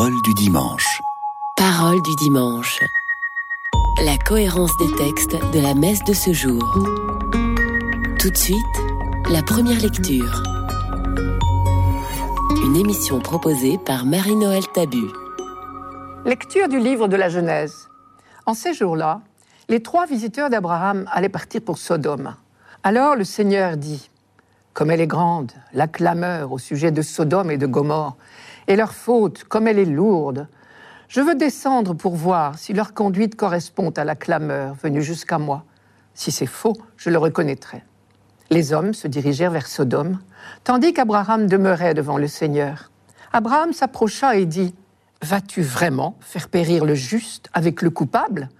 Parole du dimanche. Parole du dimanche. La cohérence des textes de la messe de ce jour. Tout de suite, la première lecture. Une émission proposée par Marie-Noël Tabu. Lecture du livre de la Genèse. En ces jours-là, les trois visiteurs d'Abraham allaient partir pour Sodome. Alors le Seigneur dit Comme elle est grande, la clameur au sujet de Sodome et de Gomorre, et leur faute, comme elle est lourde. Je veux descendre pour voir si leur conduite correspond à la clameur venue jusqu'à moi. Si c'est faux, je le reconnaîtrai. Les hommes se dirigèrent vers Sodome, tandis qu'Abraham demeurait devant le Seigneur. Abraham s'approcha et dit Vas-tu vraiment faire périr le juste avec le coupable?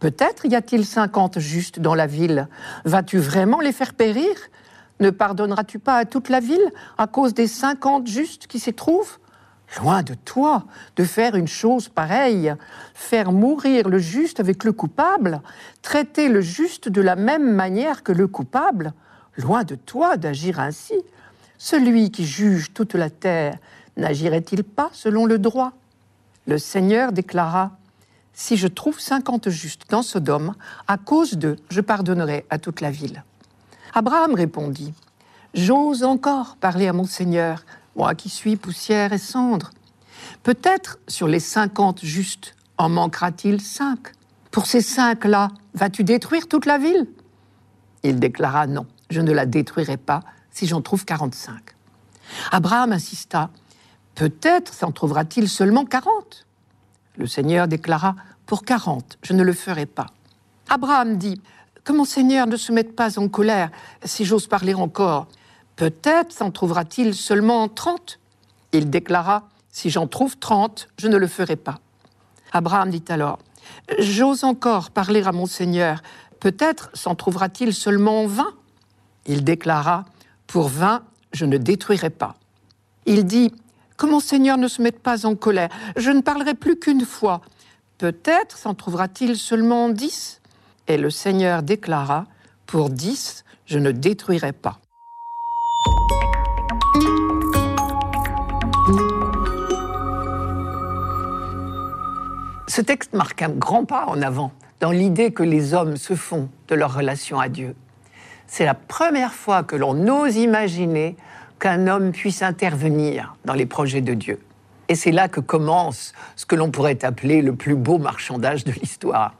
Peut-être y a-t-il cinquante justes dans la ville. Vas-tu vraiment les faire périr? Ne pardonneras-tu pas à toute la ville à cause des cinquante justes qui s'y trouvent? Loin de toi de faire une chose pareille, faire mourir le juste avec le coupable, traiter le juste de la même manière que le coupable, loin de toi d'agir ainsi. Celui qui juge toute la terre n'agirait-il pas selon le droit? Le Seigneur déclara, Si je trouve cinquante justes dans Sodome, à cause d'eux, je pardonnerai à toute la ville. Abraham répondit, J'ose encore parler à mon Seigneur, moi qui suis poussière et cendre. Peut-être sur les cinquante justes en manquera-t-il cinq. Pour ces cinq-là, vas-tu détruire toute la ville? Il déclara non, je ne la détruirai pas si j'en trouve quarante-cinq. Abraham insista, peut-être s'en trouvera-t-il seulement quarante. Le Seigneur déclara, pour quarante, je ne le ferai pas. Abraham dit, que mon Seigneur ne se mette pas en colère, si j'ose parler encore. Peut-être s'en trouvera-t-il seulement trente. Il déclara, Si j'en trouve trente, je ne le ferai pas. Abraham dit alors, J'ose encore parler à mon Seigneur. Peut-être s'en trouvera-t-il seulement vingt. Il déclara, Pour vingt, je ne détruirai pas. Il dit, Que mon Seigneur ne se mette pas en colère. Je ne parlerai plus qu'une fois. Peut-être s'en trouvera-t-il seulement dix. Et le Seigneur déclara, Pour dix, je ne détruirai pas. Ce texte marque un grand pas en avant dans l'idée que les hommes se font de leur relation à Dieu. C'est la première fois que l'on ose imaginer qu'un homme puisse intervenir dans les projets de Dieu. Et c'est là que commence ce que l'on pourrait appeler le plus beau marchandage de l'histoire.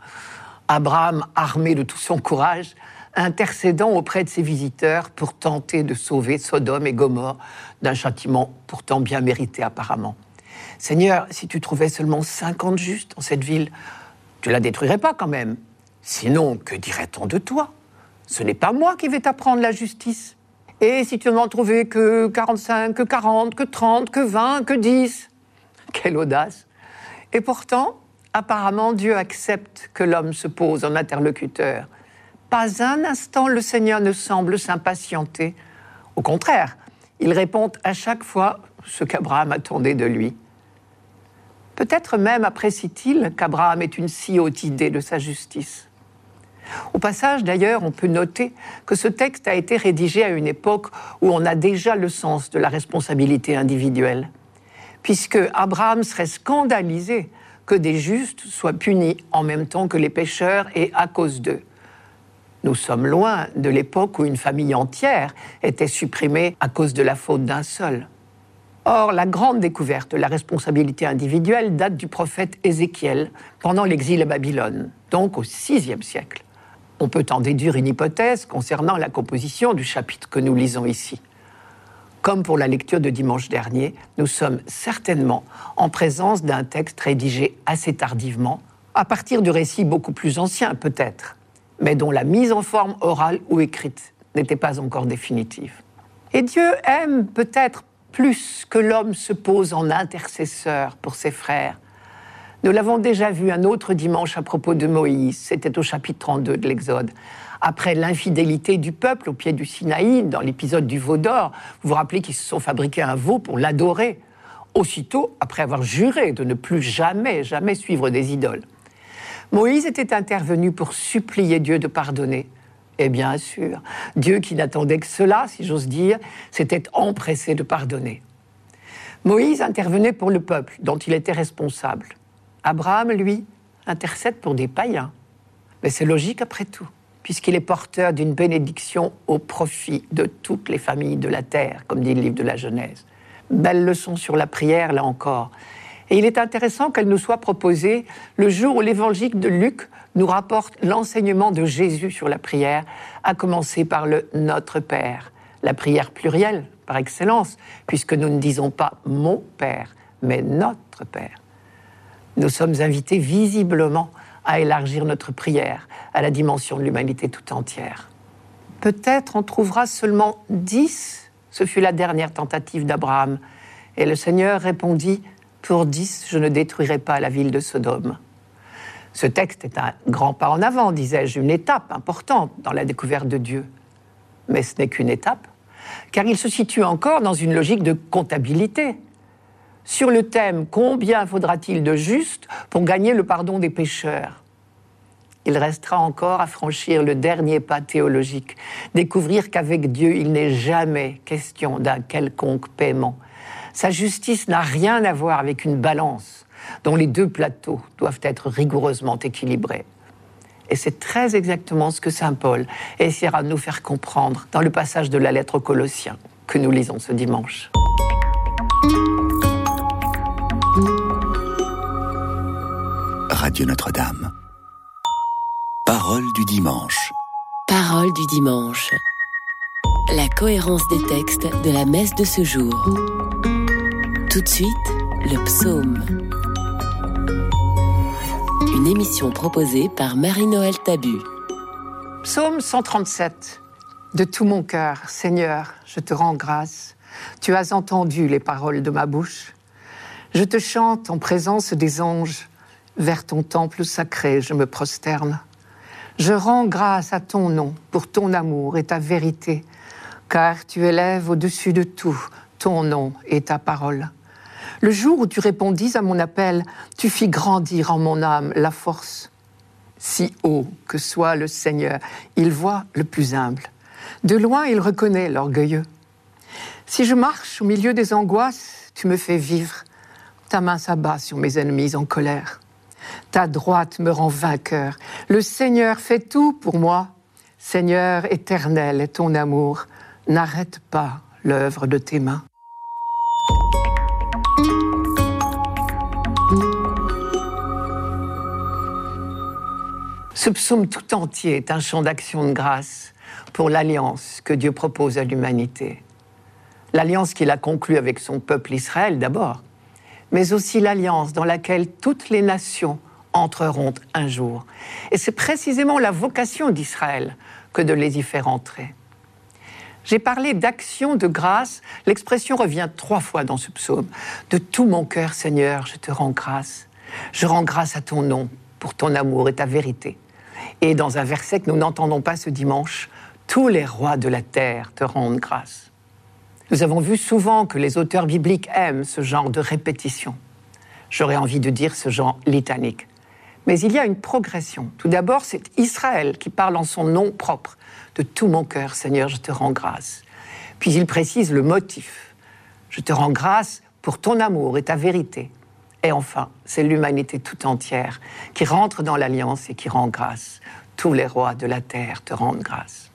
Abraham, armé de tout son courage, intercédant auprès de ses visiteurs pour tenter de sauver Sodome et Gomorre d'un châtiment pourtant bien mérité apparemment. Seigneur, si tu trouvais seulement 50 justes dans cette ville, tu la détruirais pas quand même. Sinon, que dirait-on de toi? Ce n'est pas moi qui vais t'apprendre la justice. Et si tu n'en trouvais que 45, que 40, que 30, que 20, que 10 Quelle audace Et pourtant, apparemment, Dieu accepte que l'homme se pose en interlocuteur. Pas un instant le Seigneur ne semble s'impatienter. Au contraire, il répond à chaque fois ce qu'Abraham attendait de lui. Peut-être même apprécie-t-il qu'Abraham ait une si haute idée de sa justice. Au passage, d'ailleurs, on peut noter que ce texte a été rédigé à une époque où on a déjà le sens de la responsabilité individuelle, puisque Abraham serait scandalisé que des justes soient punis en même temps que les pécheurs et à cause d'eux. Nous sommes loin de l'époque où une famille entière était supprimée à cause de la faute d'un seul. Or, la grande découverte de la responsabilité individuelle date du prophète Ézéchiel pendant l'exil à Babylone, donc au VIe siècle. On peut en déduire une hypothèse concernant la composition du chapitre que nous lisons ici. Comme pour la lecture de dimanche dernier, nous sommes certainement en présence d'un texte rédigé assez tardivement, à partir du récit beaucoup plus ancien peut-être, mais dont la mise en forme orale ou écrite n'était pas encore définitive. Et Dieu aime peut-être plus que l'homme se pose en intercesseur pour ses frères. Nous l'avons déjà vu un autre dimanche à propos de Moïse, c'était au chapitre 32 de l'Exode. Après l'infidélité du peuple au pied du Sinaï, dans l'épisode du veau d'or, vous vous rappelez qu'ils se sont fabriqués un veau pour l'adorer, aussitôt après avoir juré de ne plus jamais, jamais suivre des idoles. Moïse était intervenu pour supplier Dieu de pardonner. Et bien sûr, Dieu qui n'attendait que cela, si j'ose dire, s'était empressé de pardonner. Moïse intervenait pour le peuple dont il était responsable. Abraham, lui, intercède pour des païens. Mais c'est logique après tout, puisqu'il est porteur d'une bénédiction au profit de toutes les familles de la terre, comme dit le livre de la Genèse. Belle leçon sur la prière, là encore. Et il est intéressant qu'elle nous soit proposée le jour où l'évangile de Luc nous rapporte l'enseignement de Jésus sur la prière, à commencer par le Notre Père, la prière plurielle par excellence, puisque nous ne disons pas mon Père, mais notre Père. Nous sommes invités visiblement à élargir notre prière à la dimension de l'humanité tout entière. Peut-être on trouvera seulement dix, ce fut la dernière tentative d'Abraham, et le Seigneur répondit, Pour dix, je ne détruirai pas la ville de Sodome. Ce texte est un grand pas en avant, disais-je, une étape importante dans la découverte de Dieu. Mais ce n'est qu'une étape, car il se situe encore dans une logique de comptabilité. Sur le thème Combien faudra-t-il de justes pour gagner le pardon des pécheurs? Il restera encore à franchir le dernier pas théologique, découvrir qu'avec Dieu, il n'est jamais question d'un quelconque paiement. Sa justice n'a rien à voir avec une balance dont les deux plateaux doivent être rigoureusement équilibrés. Et c'est très exactement ce que Saint Paul essaiera de nous faire comprendre dans le passage de la lettre aux Colossiens que nous lisons ce dimanche. Radio Notre-Dame. Parole du dimanche. Parole du dimanche. La cohérence des textes de la messe de ce jour. Tout de suite, le psaume une émission proposée par Marie-Noël Tabu. Psaume 137. De tout mon cœur, Seigneur, je te rends grâce. Tu as entendu les paroles de ma bouche. Je te chante en présence des anges. Vers ton temple sacré, je me prosterne. Je rends grâce à ton nom pour ton amour et ta vérité, car tu élèves au-dessus de tout ton nom et ta parole. Le jour où tu répondis à mon appel, tu fis grandir en mon âme la force. Si haut que soit le Seigneur, il voit le plus humble. De loin, il reconnaît l'orgueilleux. Si je marche au milieu des angoisses, tu me fais vivre. Ta main s'abat sur mes ennemis en colère. Ta droite me rend vainqueur. Le Seigneur fait tout pour moi. Seigneur éternel est ton amour. N'arrête pas l'œuvre de tes mains. Ce psaume tout entier est un chant d'action de grâce pour l'alliance que Dieu propose à l'humanité. L'alliance qu'il a conclue avec son peuple Israël d'abord, mais aussi l'alliance dans laquelle toutes les nations entreront un jour. Et c'est précisément la vocation d'Israël que de les y faire entrer. J'ai parlé d'action de grâce, l'expression revient trois fois dans ce psaume. De tout mon cœur, Seigneur, je te rends grâce. Je rends grâce à ton nom pour ton amour et ta vérité. Et dans un verset que nous n'entendons pas ce dimanche, tous les rois de la terre te rendent grâce. Nous avons vu souvent que les auteurs bibliques aiment ce genre de répétition. J'aurais envie de dire ce genre litanique. Mais il y a une progression. Tout d'abord, c'est Israël qui parle en son nom propre. De tout mon cœur, Seigneur, je te rends grâce. Puis il précise le motif. Je te rends grâce pour ton amour et ta vérité. Et enfin, c'est l'humanité tout entière qui rentre dans l'alliance et qui rend grâce. Tous les rois de la terre te rendent grâce.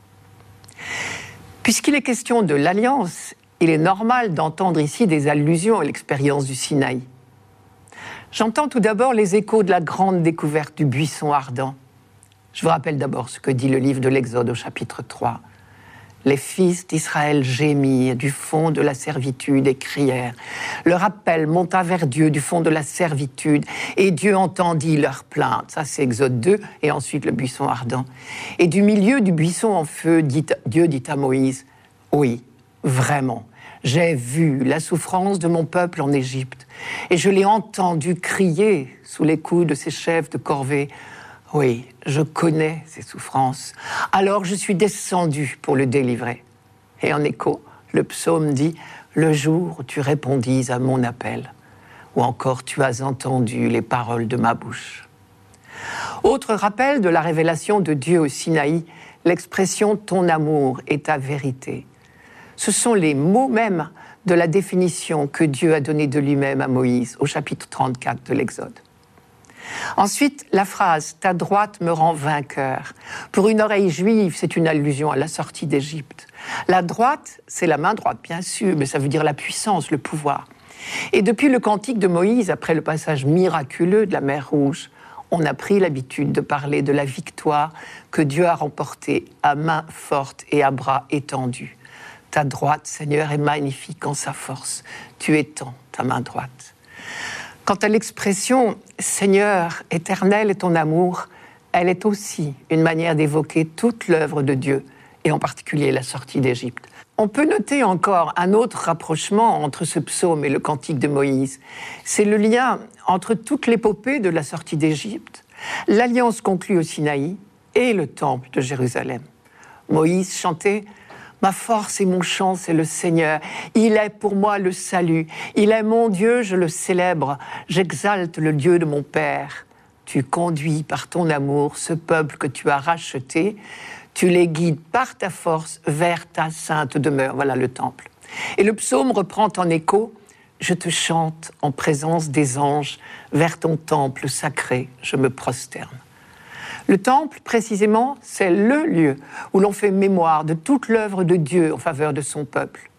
Puisqu'il est question de l'alliance, il est normal d'entendre ici des allusions à l'expérience du Sinaï. J'entends tout d'abord les échos de la grande découverte du buisson ardent. Je vous rappelle d'abord ce que dit le livre de l'Exode au chapitre 3 les fils d'Israël gémirent du fond de la servitude et crièrent. Leur appel monta vers Dieu du fond de la servitude et Dieu entendit leur plainte. Ça, c'est Exode 2 et ensuite le buisson ardent. Et du milieu du buisson en feu, Dieu dit à Moïse, oui, vraiment. J'ai vu la souffrance de mon peuple en Égypte et je l'ai entendu crier sous les coups de ses chefs de corvée oui, je connais ses souffrances. Alors je suis descendu pour le délivrer. Et en écho, le psaume dit Le jour où tu répondis à mon appel, ou encore tu as entendu les paroles de ma bouche. Autre rappel de la révélation de Dieu au Sinaï, l'expression ton amour et ta vérité. Ce sont les mots mêmes de la définition que Dieu a donnée de lui-même à Moïse au chapitre 34 de l'Exode. Ensuite, la phrase Ta droite me rend vainqueur. Pour une oreille juive, c'est une allusion à la sortie d'Égypte. La droite, c'est la main droite, bien sûr, mais ça veut dire la puissance, le pouvoir. Et depuis le cantique de Moïse, après le passage miraculeux de la mer Rouge, on a pris l'habitude de parler de la victoire que Dieu a remportée à main forte et à bras étendus. Ta droite, Seigneur, est magnifique en sa force. Tu étends ta main droite. Quant à l'expression Seigneur, éternel est ton amour, elle est aussi une manière d'évoquer toute l'œuvre de Dieu, et en particulier la sortie d'Égypte. On peut noter encore un autre rapprochement entre ce psaume et le cantique de Moïse. C'est le lien entre toute l'épopée de la sortie d'Égypte, l'alliance conclue au Sinaï et le temple de Jérusalem. Moïse chantait Ma force et mon chant, c'est le Seigneur. Il est pour moi le salut. Il est mon Dieu, je le célèbre. J'exalte le Dieu de mon Père. Tu conduis par ton amour ce peuple que tu as racheté. Tu les guides par ta force vers ta sainte demeure. Voilà le temple. Et le psaume reprend en écho Je te chante en présence des anges, vers ton temple sacré, je me prosterne. Le temple, précisément, c'est le lieu où l'on fait mémoire de toute l'œuvre de Dieu en faveur de son peuple.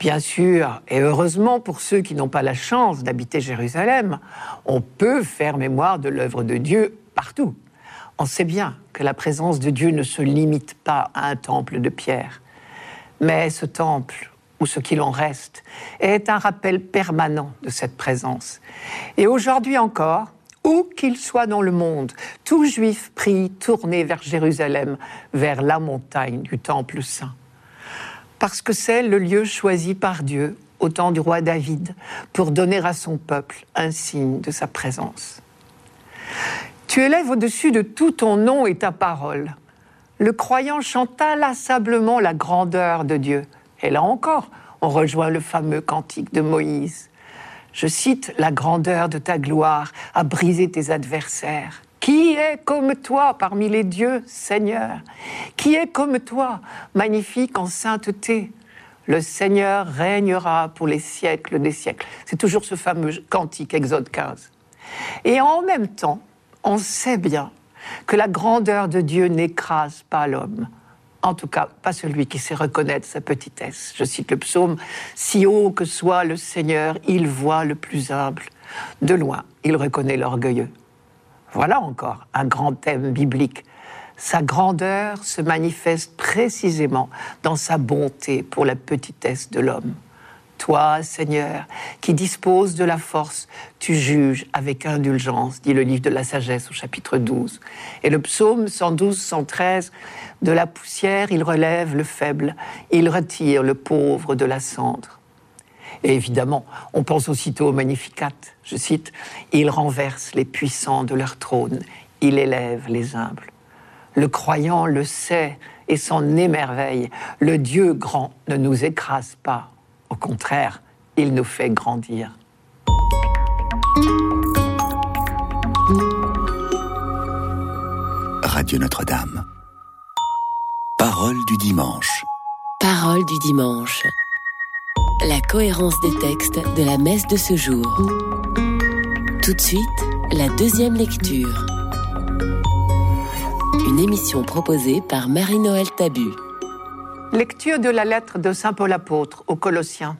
Bien sûr, et heureusement pour ceux qui n'ont pas la chance d'habiter Jérusalem, on peut faire mémoire de l'œuvre de Dieu partout. On sait bien que la présence de Dieu ne se limite pas à un temple de pierre. Mais ce temple, ou ce qu'il en reste, est un rappel permanent de cette présence. Et aujourd'hui encore, où qu'il soit dans le monde, tout juif prie tourner vers Jérusalem, vers la montagne du Temple saint. Parce que c'est le lieu choisi par Dieu au temps du roi David pour donner à son peuple un signe de sa présence. Tu élèves au-dessus de tout ton nom et ta parole. Le croyant chante inlassablement la grandeur de Dieu. Et là encore, on rejoint le fameux cantique de Moïse je cite, la grandeur de ta gloire a brisé tes adversaires. Qui est comme toi parmi les dieux, Seigneur? Qui est comme toi, magnifique en sainteté? Le Seigneur régnera pour les siècles des siècles. C'est toujours ce fameux cantique, Exode 15. Et en même temps, on sait bien que la grandeur de Dieu n'écrase pas l'homme en tout cas pas celui qui sait reconnaître sa petitesse. Je cite le psaume, Si haut que soit le Seigneur, il voit le plus humble. De loin, il reconnaît l'orgueilleux. Voilà encore un grand thème biblique. Sa grandeur se manifeste précisément dans sa bonté pour la petitesse de l'homme. Toi, Seigneur, qui disposes de la force, tu juges avec indulgence, dit le livre de la sagesse au chapitre 12. Et le psaume 112, 113, de la poussière, il relève le faible, il retire le pauvre de la cendre. Et évidemment, on pense aussitôt au Magnificat. Je cite Il renverse les puissants de leur trône, il élève les humbles. Le croyant le sait et s'en émerveille. Le Dieu grand ne nous écrase pas. Au contraire, il nous fait grandir. Radio Notre-Dame. Parole du dimanche. Parole du dimanche. La cohérence des textes de la messe de ce jour. Tout de suite, la deuxième lecture. Une émission proposée par Marie-Noël Tabu. Lecture de la lettre de Saint Paul apôtre aux Colossiens.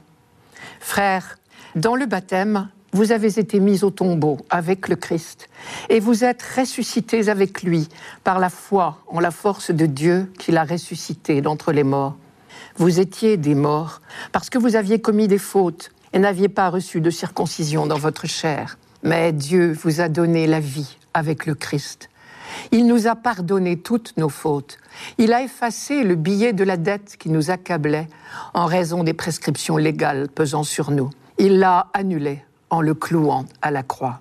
Frères, dans le baptême, vous avez été mis au tombeau avec le Christ et vous êtes ressuscités avec lui par la foi en la force de Dieu qui l'a ressuscité d'entre les morts. Vous étiez des morts parce que vous aviez commis des fautes et n'aviez pas reçu de circoncision dans votre chair. Mais Dieu vous a donné la vie avec le Christ. Il nous a pardonné toutes nos fautes. Il a effacé le billet de la dette qui nous accablait en raison des prescriptions légales pesant sur nous. Il l'a annulé en le clouant à la croix.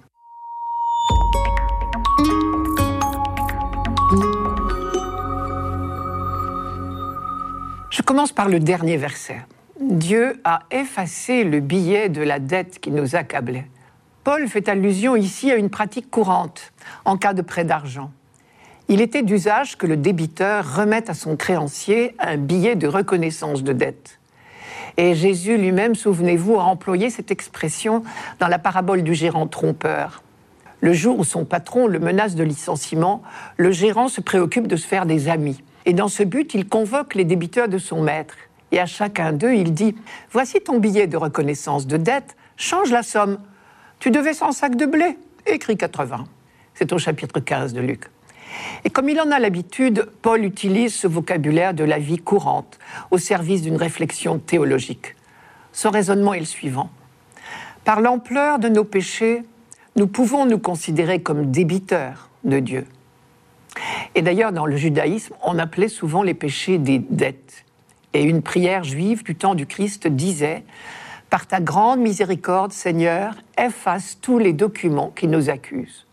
Je commence par le dernier verset. Dieu a effacé le billet de la dette qui nous accablait. Paul fait allusion ici à une pratique courante en cas de prêt d'argent. Il était d'usage que le débiteur remette à son créancier un billet de reconnaissance de dette. Et Jésus lui-même, souvenez-vous, a employé cette expression dans la parabole du gérant trompeur. Le jour où son patron le menace de licenciement, le gérant se préoccupe de se faire des amis. Et dans ce but, il convoque les débiteurs de son maître. Et à chacun d'eux, il dit Voici ton billet de reconnaissance de dette, change la somme. Tu devais 100 sacs de blé, écrit 80. C'est au chapitre 15 de Luc. Et comme il en a l'habitude, Paul utilise ce vocabulaire de la vie courante au service d'une réflexion théologique. Son raisonnement est le suivant. Par l'ampleur de nos péchés, nous pouvons nous considérer comme débiteurs de Dieu. Et d'ailleurs, dans le judaïsme, on appelait souvent les péchés des dettes. Et une prière juive du temps du Christ disait Par ta grande miséricorde, Seigneur, efface tous les documents qui nous accusent.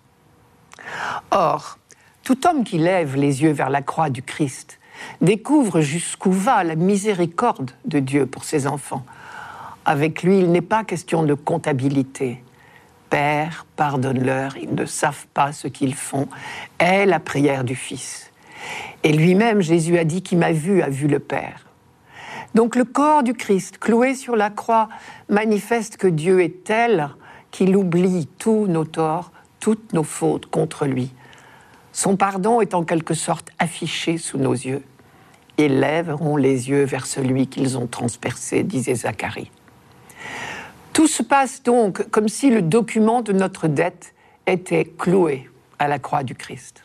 Or, tout homme qui lève les yeux vers la croix du Christ découvre jusqu'où va la miséricorde de Dieu pour ses enfants. Avec lui, il n'est pas question de comptabilité. Père, pardonne-leur, ils ne savent pas ce qu'ils font, est la prière du Fils. Et lui-même, Jésus a dit qui m'a vu a vu le Père. Donc le corps du Christ, cloué sur la croix, manifeste que Dieu est tel qu'il oublie tous nos torts, toutes nos fautes contre lui. Son pardon est en quelque sorte affiché sous nos yeux. Ils lèveront les yeux vers celui qu'ils ont transpercé, disait Zacharie. Tout se passe donc comme si le document de notre dette était cloué à la croix du Christ.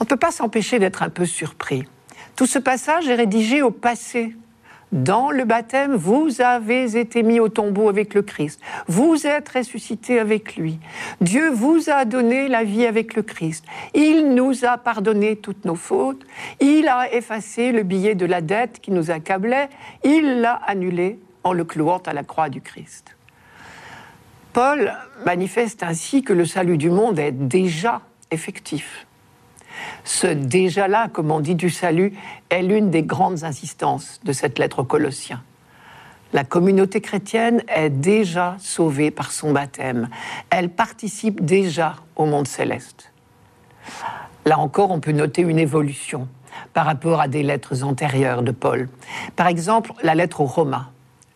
On ne peut pas s'empêcher d'être un peu surpris. Tout ce passage est rédigé au passé, dans le baptême, vous avez été mis au tombeau avec le Christ. Vous êtes ressuscité avec lui. Dieu vous a donné la vie avec le Christ. Il nous a pardonné toutes nos fautes. Il a effacé le billet de la dette qui nous accablait. Il l'a annulé en le clouant à la croix du Christ. Paul manifeste ainsi que le salut du monde est déjà effectif. Ce déjà-là, comme on dit du salut, est l'une des grandes insistances de cette lettre aux Colossiens. La communauté chrétienne est déjà sauvée par son baptême. Elle participe déjà au monde céleste. Là encore, on peut noter une évolution par rapport à des lettres antérieures de Paul. Par exemple, la lettre aux Romains.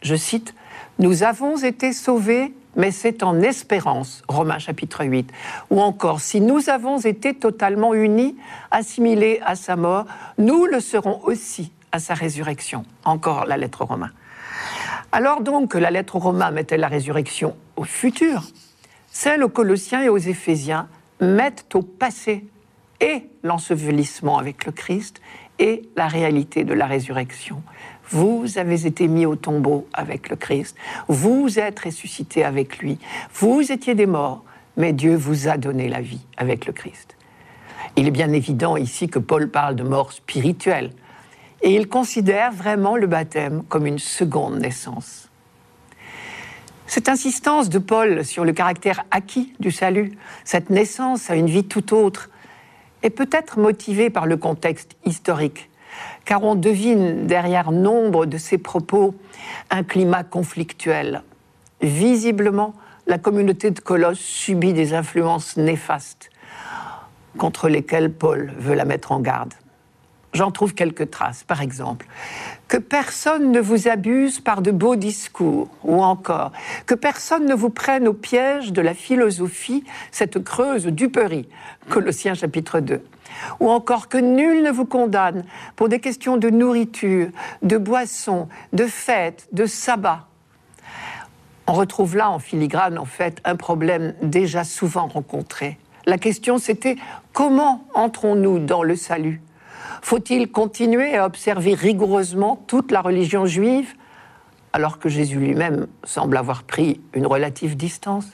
Je cite, Nous avons été sauvés mais c'est en espérance, Romains chapitre 8. Ou encore, si nous avons été totalement unis, assimilés à sa mort, nous le serons aussi à sa résurrection. Encore la lettre aux Romains. Alors donc que la lettre aux Romains mettait la résurrection au futur, celle aux Colossiens et aux Éphésiens mettent au passé et l'ensevelissement avec le Christ et la réalité de la résurrection. Vous avez été mis au tombeau avec le Christ. Vous êtes ressuscité avec lui. Vous étiez des morts, mais Dieu vous a donné la vie avec le Christ. Il est bien évident ici que Paul parle de mort spirituelle. Et il considère vraiment le baptême comme une seconde naissance. Cette insistance de Paul sur le caractère acquis du salut, cette naissance à une vie tout autre, est peut-être motivée par le contexte historique car on devine derrière nombre de ces propos un climat conflictuel. Visiblement, la communauté de Colosse subit des influences néfastes contre lesquelles Paul veut la mettre en garde. J'en trouve quelques traces, par exemple. Que personne ne vous abuse par de beaux discours, ou encore que personne ne vous prenne au piège de la philosophie, cette creuse duperie, Colossiens chapitre 2 ou encore que nul ne vous condamne pour des questions de nourriture, de boisson, de fête, de sabbat. On retrouve là en filigrane en fait un problème déjà souvent rencontré. La question c'était comment entrons-nous dans le salut? Faut-il continuer à observer rigoureusement toute la religion juive alors que Jésus lui-même semble avoir pris une relative distance?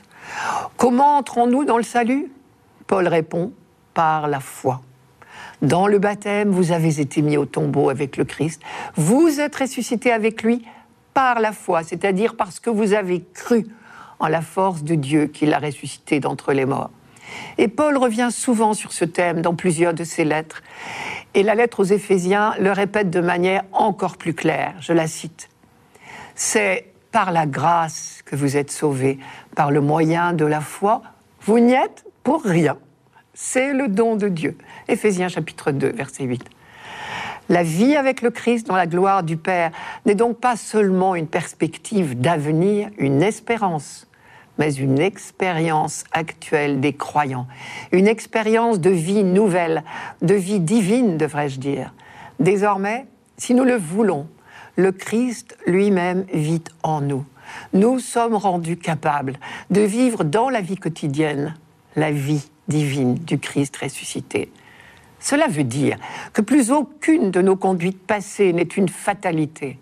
Comment entrons-nous dans le salut? Paul répond par la foi. Dans le baptême, vous avez été mis au tombeau avec le Christ. Vous êtes ressuscité avec lui par la foi, c'est-à-dire parce que vous avez cru en la force de Dieu qui l'a ressuscité d'entre les morts. Et Paul revient souvent sur ce thème dans plusieurs de ses lettres. Et la lettre aux Éphésiens le répète de manière encore plus claire. Je la cite. C'est par la grâce que vous êtes sauvés, par le moyen de la foi. Vous n'y êtes pour rien. C'est le don de Dieu. Éphésiens chapitre 2, verset 8. La vie avec le Christ dans la gloire du Père n'est donc pas seulement une perspective d'avenir, une espérance, mais une expérience actuelle des croyants, une expérience de vie nouvelle, de vie divine, devrais-je dire. Désormais, si nous le voulons, le Christ lui-même vit en nous. Nous sommes rendus capables de vivre dans la vie quotidienne la vie divine du Christ ressuscité. Cela veut dire que plus aucune de nos conduites passées n'est une fatalité.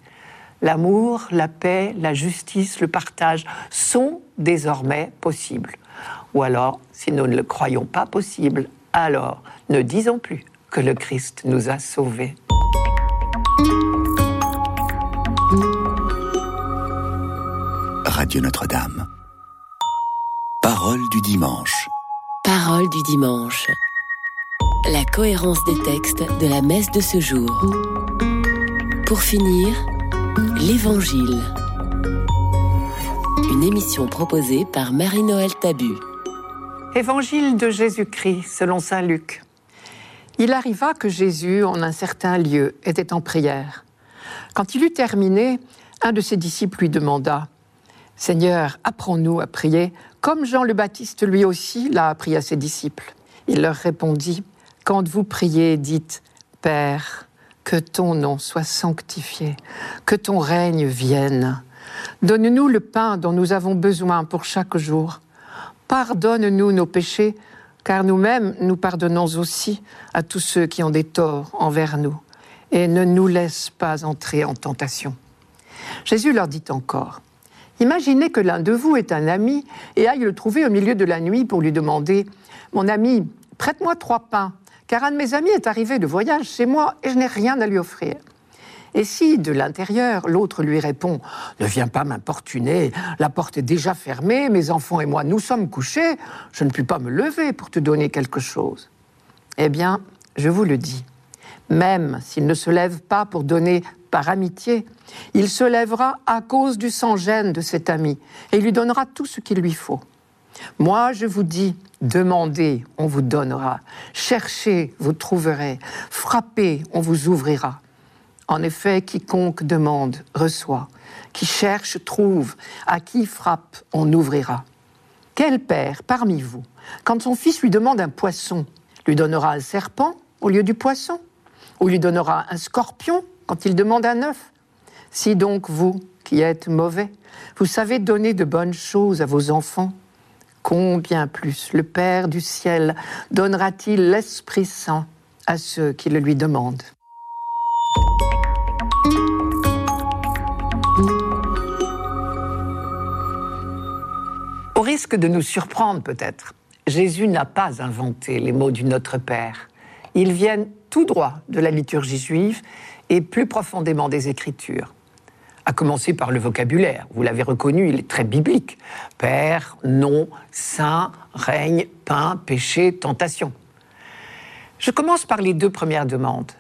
L'amour, la paix, la justice, le partage sont désormais possibles. Ou alors, si nous ne le croyons pas possible, alors ne disons plus que le Christ nous a sauvés. Radio Notre-Dame. Parole du dimanche. Parole du dimanche. La cohérence des textes de la messe de ce jour. Pour finir, l'Évangile. Une émission proposée par Marie-Noël Tabu. Évangile de Jésus-Christ selon Saint Luc. Il arriva que Jésus, en un certain lieu, était en prière. Quand il eut terminé, un de ses disciples lui demanda Seigneur, apprends-nous à prier, comme Jean le Baptiste lui aussi l'a appris à ses disciples. Il leur répondit Quand vous priez, dites Père, que ton nom soit sanctifié, que ton règne vienne. Donne-nous le pain dont nous avons besoin pour chaque jour. Pardonne-nous nos péchés, car nous-mêmes nous pardonnons aussi à tous ceux qui ont des torts envers nous. Et ne nous laisse pas entrer en tentation. Jésus leur dit encore, Imaginez que l'un de vous est un ami et aille le trouver au milieu de la nuit pour lui demander Mon ami, prête-moi trois pains, car un de mes amis est arrivé de voyage chez moi et je n'ai rien à lui offrir. Et si, de l'intérieur, l'autre lui répond Ne viens pas m'importuner, la porte est déjà fermée, mes enfants et moi nous sommes couchés, je ne puis pas me lever pour te donner quelque chose. Eh bien, je vous le dis, même s'il ne se lève pas pour donner par amitié, il se lèvera à cause du sang-gêne de cet ami et lui donnera tout ce qu'il lui faut. Moi, je vous dis, demandez, on vous donnera. Cherchez, vous trouverez. Frappez, on vous ouvrira. En effet, quiconque demande, reçoit. Qui cherche, trouve. À qui frappe, on ouvrira. Quel père parmi vous, quand son fils lui demande un poisson, lui donnera un serpent au lieu du poisson? Ou lui donnera un scorpion quand il demande un œuf? Si donc vous, qui êtes mauvais, vous savez donner de bonnes choses à vos enfants, combien plus le Père du ciel donnera-t-il l'Esprit Saint à ceux qui le lui demandent? Au risque de nous surprendre peut-être, Jésus n'a pas inventé les mots du Notre Père. Ils viennent tout droit de la liturgie juive et plus profondément des Écritures. À commencer par le vocabulaire. Vous l'avez reconnu, il est très biblique. Père, nom, saint, règne, pain, péché, tentation. Je commence par les deux premières demandes.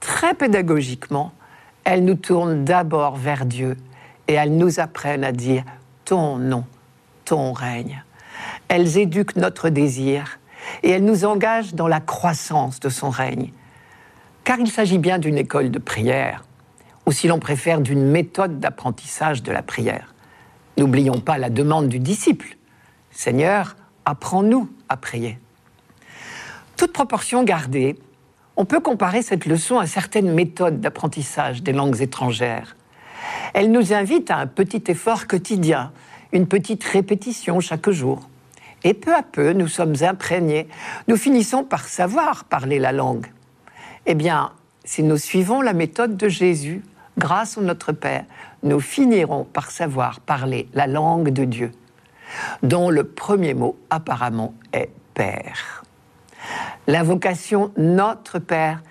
Très pédagogiquement, elles nous tournent d'abord vers Dieu et elles nous apprennent à dire ton nom, ton règne. Elles éduquent notre désir et elles nous engagent dans la croissance de son règne. Car il s'agit bien d'une école de prière, ou si l'on préfère d'une méthode d'apprentissage de la prière. N'oublions pas la demande du disciple. Seigneur, apprends-nous à prier. Toute proportion gardée, on peut comparer cette leçon à certaines méthodes d'apprentissage des langues étrangères. Elle nous invite à un petit effort quotidien, une petite répétition chaque jour. Et peu à peu, nous sommes imprégnés, nous finissons par savoir parler la langue. Eh bien, si nous suivons la méthode de Jésus, grâce au Notre Père, nous finirons par savoir parler la langue de Dieu, dont le premier mot apparemment est Père. L'invocation Notre Père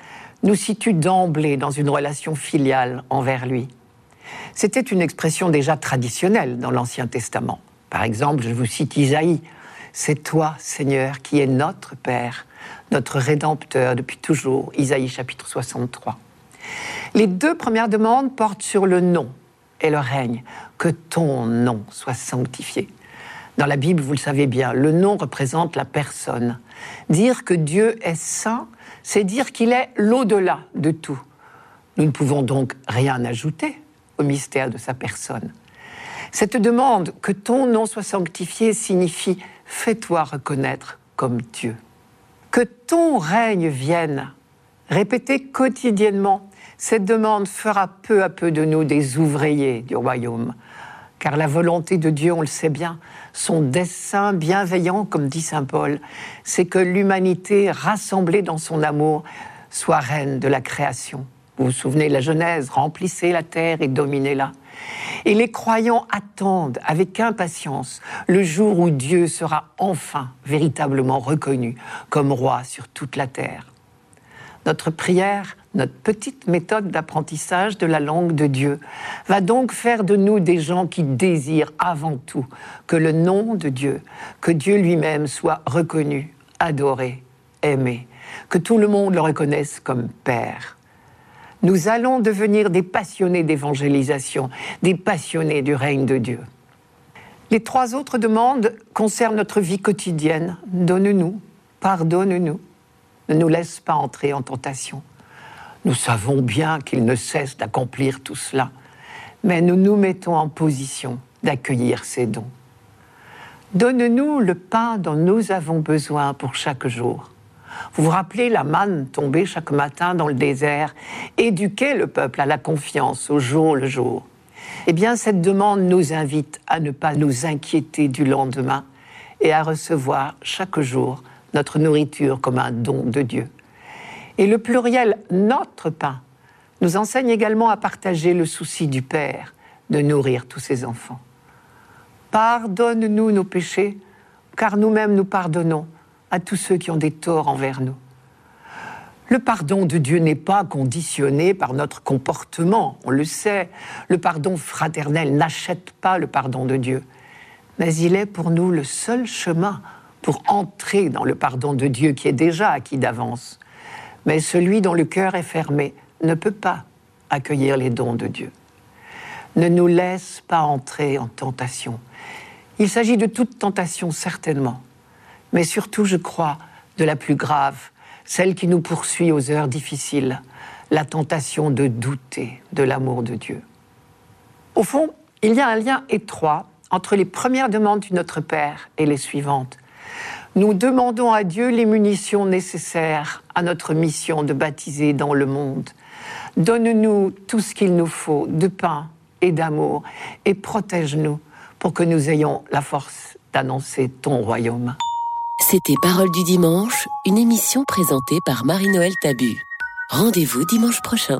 nous situe d'emblée dans une relation filiale envers lui. C'était une expression déjà traditionnelle dans l'Ancien Testament. Par exemple, je vous cite Isaïe, C'est toi, Seigneur, qui es notre Père, notre Rédempteur depuis toujours, Isaïe chapitre 63. Les deux premières demandes portent sur le nom et le règne, que ton nom soit sanctifié. Dans la Bible, vous le savez bien, le nom représente la personne. Dire que Dieu est saint, c'est dire qu'il est l'au-delà de tout, Nous ne pouvons donc rien ajouter au mystère de sa personne. Cette demande que ton nom soit sanctifié signifie fais-toi reconnaître comme Dieu. Que ton règne vienne, répétée quotidiennement, cette demande fera peu à peu de nous des ouvriers du royaume. Car la volonté de Dieu, on le sait bien, son dessein bienveillant, comme dit Saint Paul, c'est que l'humanité rassemblée dans son amour soit reine de la création. Vous vous souvenez, la Genèse, remplissez la terre et dominez-la. Et les croyants attendent avec impatience le jour où Dieu sera enfin véritablement reconnu comme roi sur toute la terre. Notre prière, notre petite méthode d'apprentissage de la langue de Dieu, va donc faire de nous des gens qui désirent avant tout que le nom de Dieu, que Dieu lui-même soit reconnu, adoré, aimé, que tout le monde le reconnaisse comme Père nous allons devenir des passionnés d'évangélisation, des passionnés du règne de Dieu. Les trois autres demandes concernent notre vie quotidienne. Donne-nous, pardonne-nous, ne nous laisse pas entrer en tentation. Nous savons bien qu'il ne cesse d'accomplir tout cela, mais nous nous mettons en position d'accueillir ces dons. Donne-nous le pain dont nous avons besoin pour chaque jour. Vous vous rappelez la manne tombée chaque matin dans le désert, éduquer le peuple à la confiance au jour le jour. Eh bien, cette demande nous invite à ne pas nous inquiéter du lendemain et à recevoir chaque jour notre nourriture comme un don de Dieu. Et le pluriel notre pain nous enseigne également à partager le souci du Père de nourrir tous ses enfants. Pardonne-nous nos péchés, car nous-mêmes nous pardonnons à tous ceux qui ont des torts envers nous. Le pardon de Dieu n'est pas conditionné par notre comportement, on le sait. Le pardon fraternel n'achète pas le pardon de Dieu, mais il est pour nous le seul chemin pour entrer dans le pardon de Dieu qui est déjà acquis d'avance. Mais celui dont le cœur est fermé ne peut pas accueillir les dons de Dieu. Ne nous laisse pas entrer en tentation. Il s'agit de toute tentation certainement, mais surtout, je crois, de la plus grave, celle qui nous poursuit aux heures difficiles, la tentation de douter de l'amour de Dieu. Au fond, il y a un lien étroit entre les premières demandes du Notre Père et les suivantes. Nous demandons à Dieu les munitions nécessaires à notre mission de baptiser dans le monde. Donne-nous tout ce qu'il nous faut de pain et d'amour et protège-nous pour que nous ayons la force d'annoncer ton royaume. C'était Parole du dimanche, une émission présentée par Marie-Noël Tabu. Rendez-vous dimanche prochain.